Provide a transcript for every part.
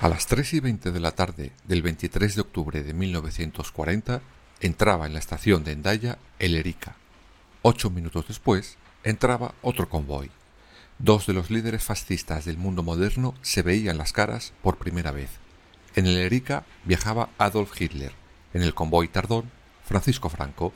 A las 3 y 20 de la tarde del 23 de octubre de 1940 entraba en la estación de Endaya el Erika. Ocho minutos después entraba otro convoy. Dos de los líderes fascistas del mundo moderno se veían las caras por primera vez. En el Erika viajaba Adolf Hitler, en el convoy Tardón, Francisco Franco.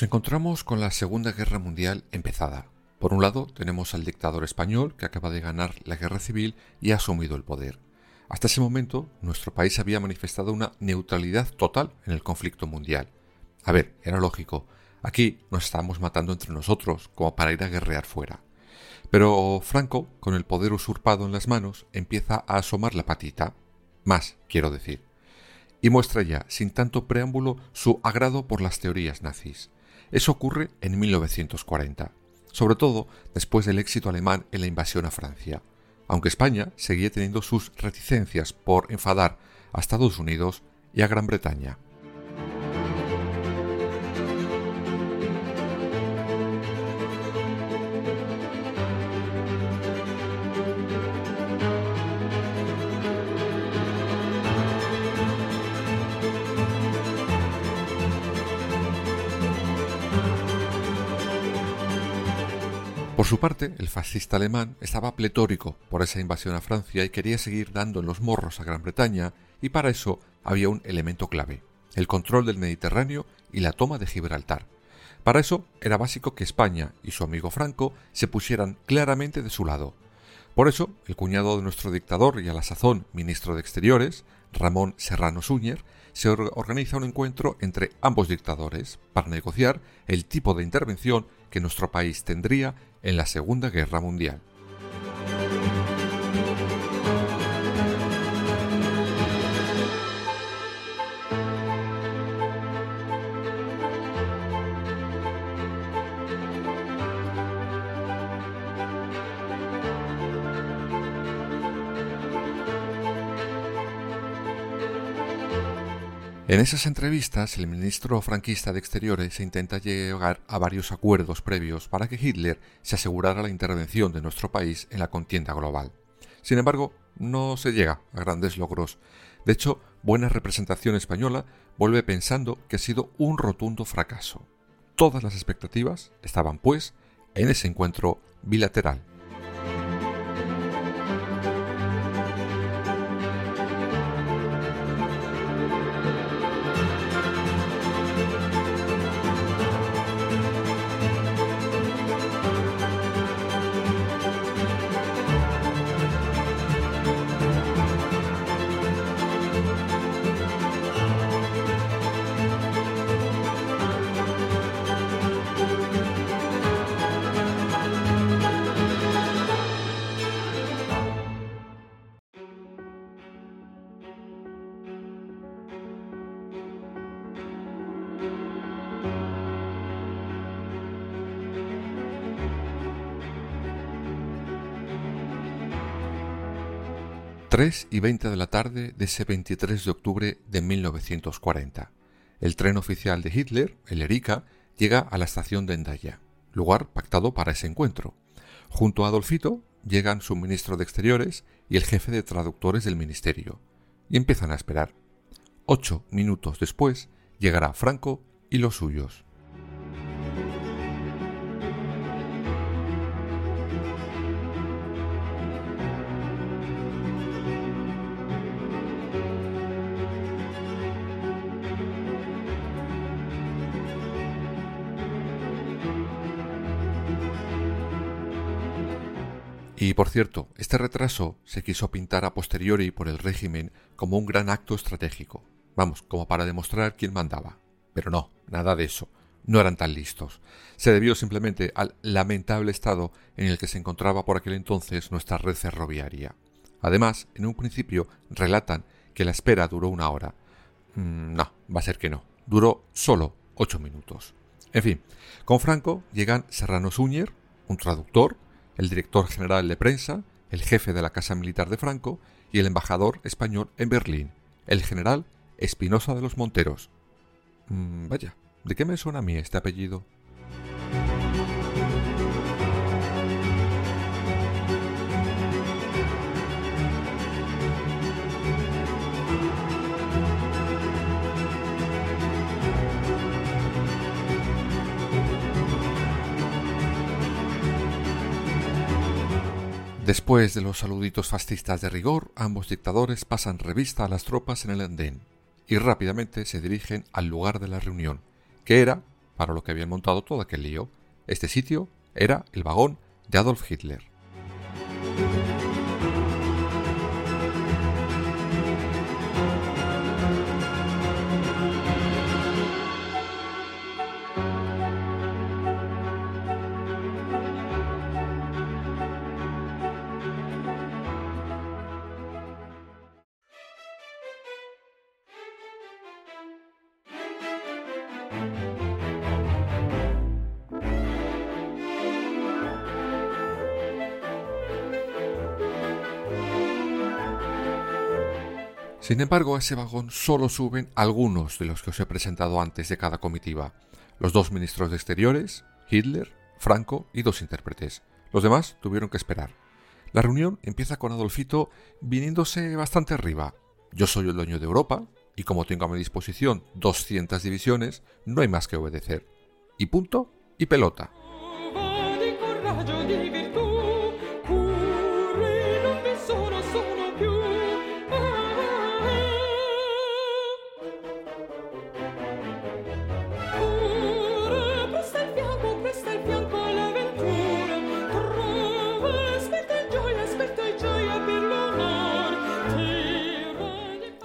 Nos encontramos con la Segunda Guerra Mundial empezada. Por un lado, tenemos al dictador español que acaba de ganar la guerra civil y ha asumido el poder. Hasta ese momento, nuestro país había manifestado una neutralidad total en el conflicto mundial. A ver, era lógico, aquí nos estábamos matando entre nosotros, como para ir a guerrear fuera. Pero Franco, con el poder usurpado en las manos, empieza a asomar la patita. Más, quiero decir. Y muestra ya, sin tanto preámbulo, su agrado por las teorías nazis. Eso ocurre en 1940, sobre todo después del éxito alemán en la invasión a Francia, aunque España seguía teniendo sus reticencias por enfadar a Estados Unidos y a Gran Bretaña. Su parte, el fascista alemán estaba pletórico por esa invasión a Francia y quería seguir dando en los morros a Gran Bretaña, y para eso había un elemento clave, el control del Mediterráneo y la toma de Gibraltar. Para eso era básico que España y su amigo Franco se pusieran claramente de su lado. Por eso, el cuñado de nuestro dictador y a la sazón ministro de Exteriores, Ramón Serrano Súñer, se organiza un encuentro entre ambos dictadores para negociar el tipo de intervención que nuestro país tendría en la Segunda Guerra Mundial. En esas entrevistas, el ministro franquista de Exteriores intenta llegar a varios acuerdos previos para que Hitler se asegurara la intervención de nuestro país en la contienda global. Sin embargo, no se llega a grandes logros. De hecho, Buena Representación Española vuelve pensando que ha sido un rotundo fracaso. Todas las expectativas estaban, pues, en ese encuentro bilateral. 3 y 20 de la tarde de ese 23 de octubre de 1940. El tren oficial de Hitler, el Erika, llega a la estación de Endaya, lugar pactado para ese encuentro. Junto a Adolfito llegan su ministro de Exteriores y el jefe de traductores del ministerio. y empiezan a esperar. Ocho minutos después llegará Franco y los suyos. Y por cierto, este retraso se quiso pintar a posteriori por el régimen como un gran acto estratégico, vamos, como para demostrar quién mandaba. Pero no, nada de eso. No eran tan listos. Se debió simplemente al lamentable estado en el que se encontraba por aquel entonces nuestra red ferroviaria. Además, en un principio relatan que la espera duró una hora. Mm, no, va a ser que no. Duró solo ocho minutos. En fin, con Franco llegan Serrano Suñer, un traductor, el director general de prensa, el jefe de la Casa Militar de Franco y el embajador español en Berlín, el general Espinosa de los Monteros. Mm, vaya, ¿de qué me suena a mí este apellido? Después de los saluditos fascistas de rigor, ambos dictadores pasan revista a las tropas en el andén y rápidamente se dirigen al lugar de la reunión, que era para lo que habían montado todo aquel lío. Este sitio era el vagón de Adolf Hitler. Sin embargo, a ese vagón solo suben algunos de los que os he presentado antes de cada comitiva. Los dos ministros de Exteriores, Hitler, Franco y dos intérpretes. Los demás tuvieron que esperar. La reunión empieza con Adolfito viniéndose bastante arriba. Yo soy el dueño de Europa, y como tengo a mi disposición 200 divisiones, no hay más que obedecer. Y punto y pelota.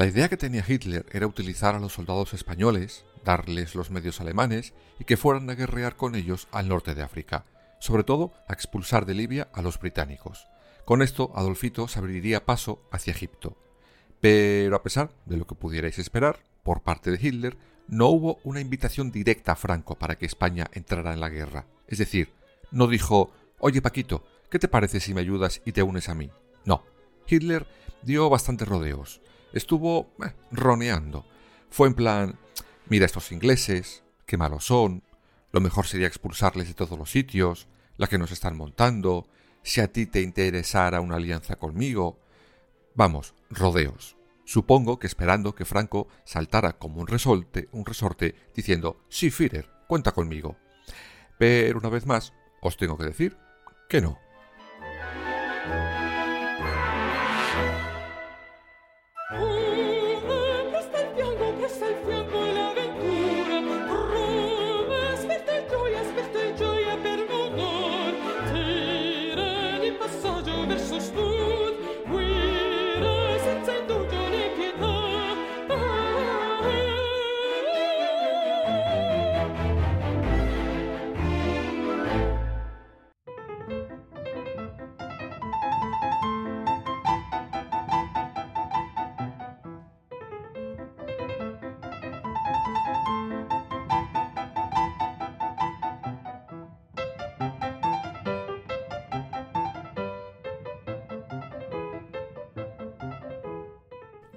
La idea que tenía Hitler era utilizar a los soldados españoles, darles los medios alemanes y que fueran a guerrear con ellos al norte de África, sobre todo a expulsar de Libia a los británicos. Con esto Adolfito se abriría paso hacia Egipto. Pero a pesar de lo que pudierais esperar, por parte de Hitler, no hubo una invitación directa a Franco para que España entrara en la guerra. Es decir, no dijo, oye Paquito, ¿qué te parece si me ayudas y te unes a mí? No, Hitler dio bastantes rodeos estuvo eh, roneando. Fue en plan, mira estos ingleses, qué malos son, lo mejor sería expulsarles de todos los sitios, la que nos están montando, si a ti te interesara una alianza conmigo. Vamos, rodeos. Supongo que esperando que Franco saltara como un resorte, un resorte diciendo, sí, Führer, cuenta conmigo. Pero una vez más, os tengo que decir que no.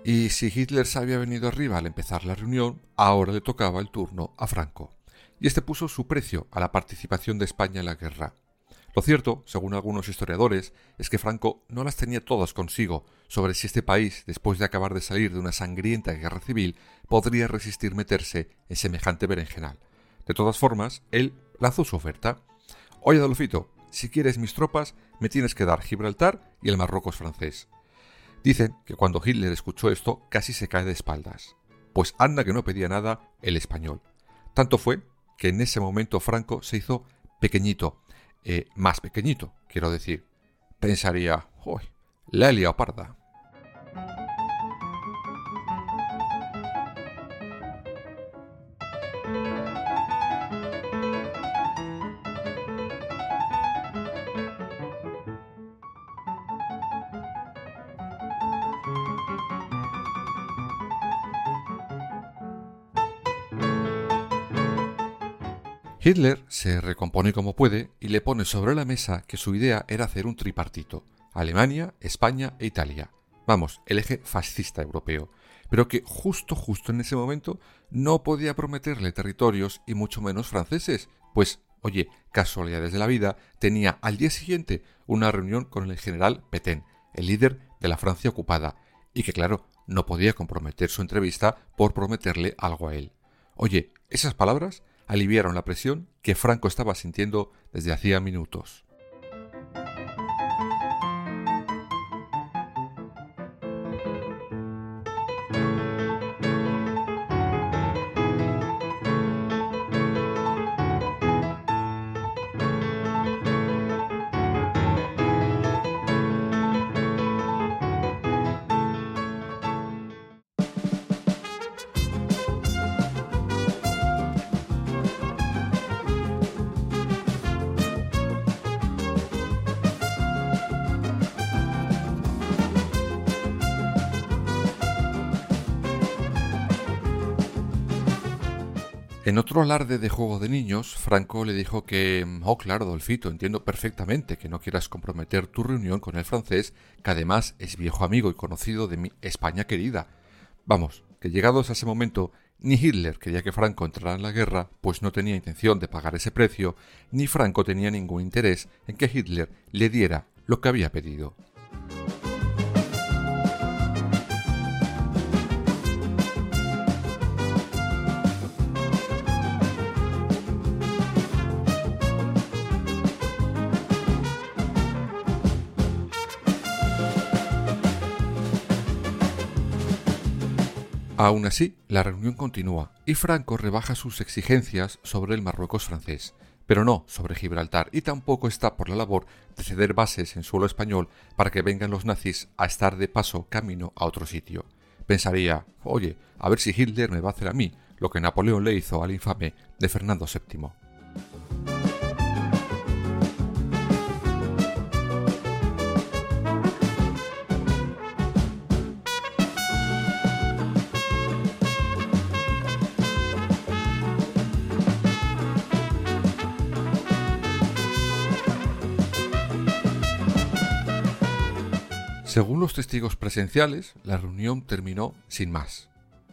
Y si Hitler se había venido arriba al empezar la reunión, ahora le tocaba el turno a Franco. Y este puso su precio a la participación de España en la guerra. Lo cierto, según algunos historiadores, es que Franco no las tenía todas consigo sobre si este país, después de acabar de salir de una sangrienta guerra civil, podría resistir meterse en semejante berenjenal. De todas formas, él lanzó su oferta. Oye, Adolfito, si quieres mis tropas, me tienes que dar Gibraltar y el Marruecos francés. Dicen que cuando Hitler escuchó esto casi se cae de espaldas. Pues anda que no pedía nada el español. Tanto fue que en ese momento Franco se hizo pequeñito, eh, más pequeñito, quiero decir. Pensaría, uy, la he parda. Hitler se recompone como puede y le pone sobre la mesa que su idea era hacer un tripartito, Alemania, España e Italia. Vamos, el eje fascista europeo, pero que justo justo en ese momento no podía prometerle territorios y mucho menos franceses, pues, oye, casualidades de la vida, tenía al día siguiente una reunión con el general Petain, el líder de la Francia ocupada, y que claro, no podía comprometer su entrevista por prometerle algo a él. Oye, esas palabras aliviaron la presión que Franco estaba sintiendo desde hacía minutos. En otro alarde de juego de niños, Franco le dijo que, oh claro, Dolfito, entiendo perfectamente que no quieras comprometer tu reunión con el francés, que además es viejo amigo y conocido de mi España querida. Vamos, que llegados a ese momento, ni Hitler quería que Franco entrara en la guerra, pues no tenía intención de pagar ese precio, ni Franco tenía ningún interés en que Hitler le diera lo que había pedido. Aún así, la reunión continúa y Franco rebaja sus exigencias sobre el Marruecos francés, pero no sobre Gibraltar y tampoco está por la labor de ceder bases en suelo español para que vengan los nazis a estar de paso camino a otro sitio. Pensaría, oye, a ver si Hitler me va a hacer a mí lo que Napoleón le hizo al infame de Fernando VII. Según los testigos presenciales, la reunión terminó sin más.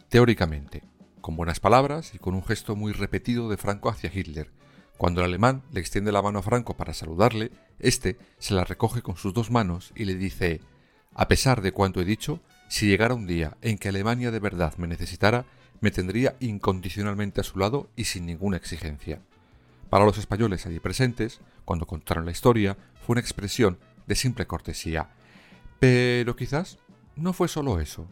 Teóricamente, con buenas palabras y con un gesto muy repetido de Franco hacia Hitler. Cuando el alemán le extiende la mano a Franco para saludarle, éste se la recoge con sus dos manos y le dice A pesar de cuanto he dicho, si llegara un día en que Alemania de verdad me necesitara, me tendría incondicionalmente a su lado y sin ninguna exigencia. Para los españoles allí presentes, cuando contaron la historia, fue una expresión de simple cortesía, pero quizás no fue solo eso.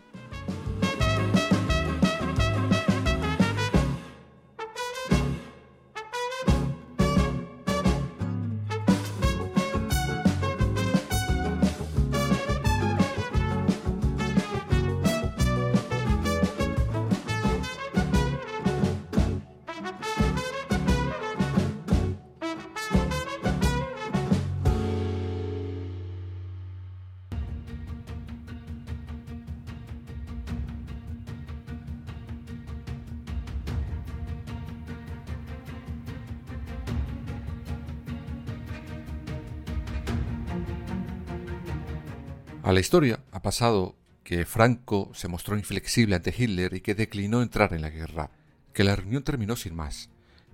A la historia ha pasado que Franco se mostró inflexible ante Hitler y que declinó entrar en la guerra, que la reunión terminó sin más.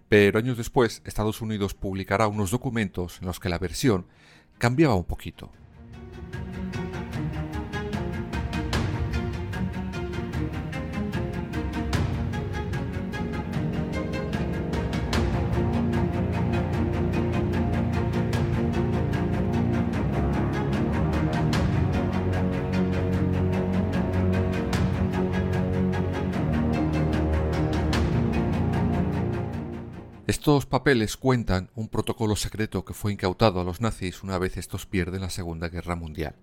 pero años después Estados Unidos publicará unos documentos en los que la versión cambiaba un poquito. Estos papeles cuentan un protocolo secreto que fue incautado a los nazis una vez estos pierden la Segunda Guerra Mundial.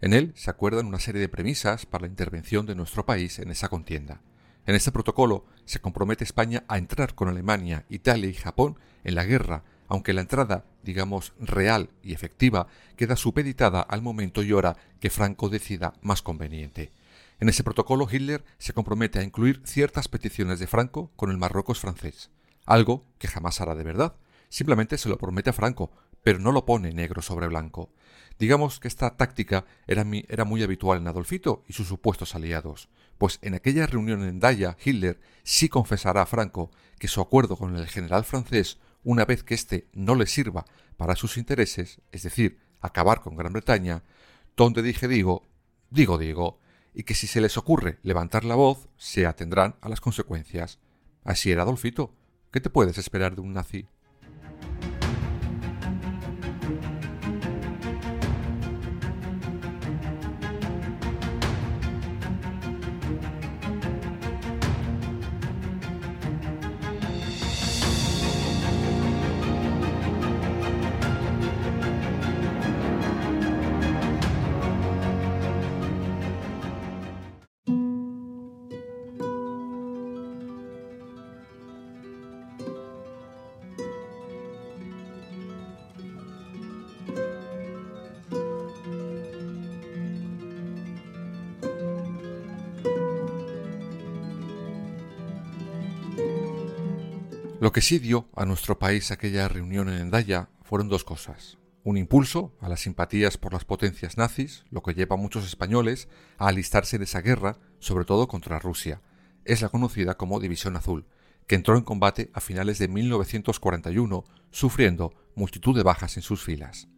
En él se acuerdan una serie de premisas para la intervención de nuestro país en esa contienda. En este protocolo se compromete España a entrar con Alemania, Italia y Japón en la guerra, aunque la entrada, digamos, real y efectiva, queda supeditada al momento y hora que Franco decida más conveniente. En ese protocolo Hitler se compromete a incluir ciertas peticiones de Franco con el Marruecos francés algo que jamás hará de verdad. Simplemente se lo promete a Franco, pero no lo pone negro sobre blanco. Digamos que esta táctica era, muy habitual en Adolfito y sus supuestos aliados, pues en aquella reunión en Daya, Hitler sí confesará a Franco que su acuerdo con el general francés, una vez que éste no le sirva para sus intereses, es decir, acabar con Gran Bretaña, donde dije digo, digo digo, y que si se les ocurre levantar la voz, se atendrán a las consecuencias. Así era Adolfito, ¿Qué te puedes esperar de un nazi? Lo que sí dio a nuestro país aquella reunión en Endaya fueron dos cosas. Un impulso a las simpatías por las potencias nazis, lo que lleva a muchos españoles a alistarse en esa guerra, sobre todo contra Rusia. Es la conocida como División Azul, que entró en combate a finales de 1941, sufriendo multitud de bajas en sus filas.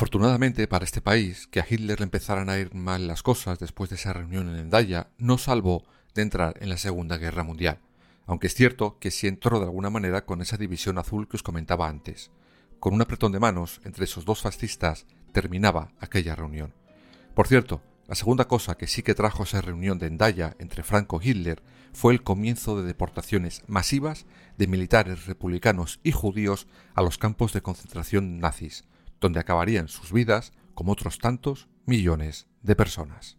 Afortunadamente para este país, que a Hitler le empezaran a ir mal las cosas después de esa reunión en Endaya, no salvó de entrar en la Segunda Guerra Mundial, aunque es cierto que sí entró de alguna manera con esa división azul que os comentaba antes. Con un apretón de manos entre esos dos fascistas terminaba aquella reunión. Por cierto, la segunda cosa que sí que trajo esa reunión de Endaya entre Franco y Hitler fue el comienzo de deportaciones masivas de militares republicanos y judíos a los campos de concentración nazis, donde acabarían sus vidas como otros tantos millones de personas.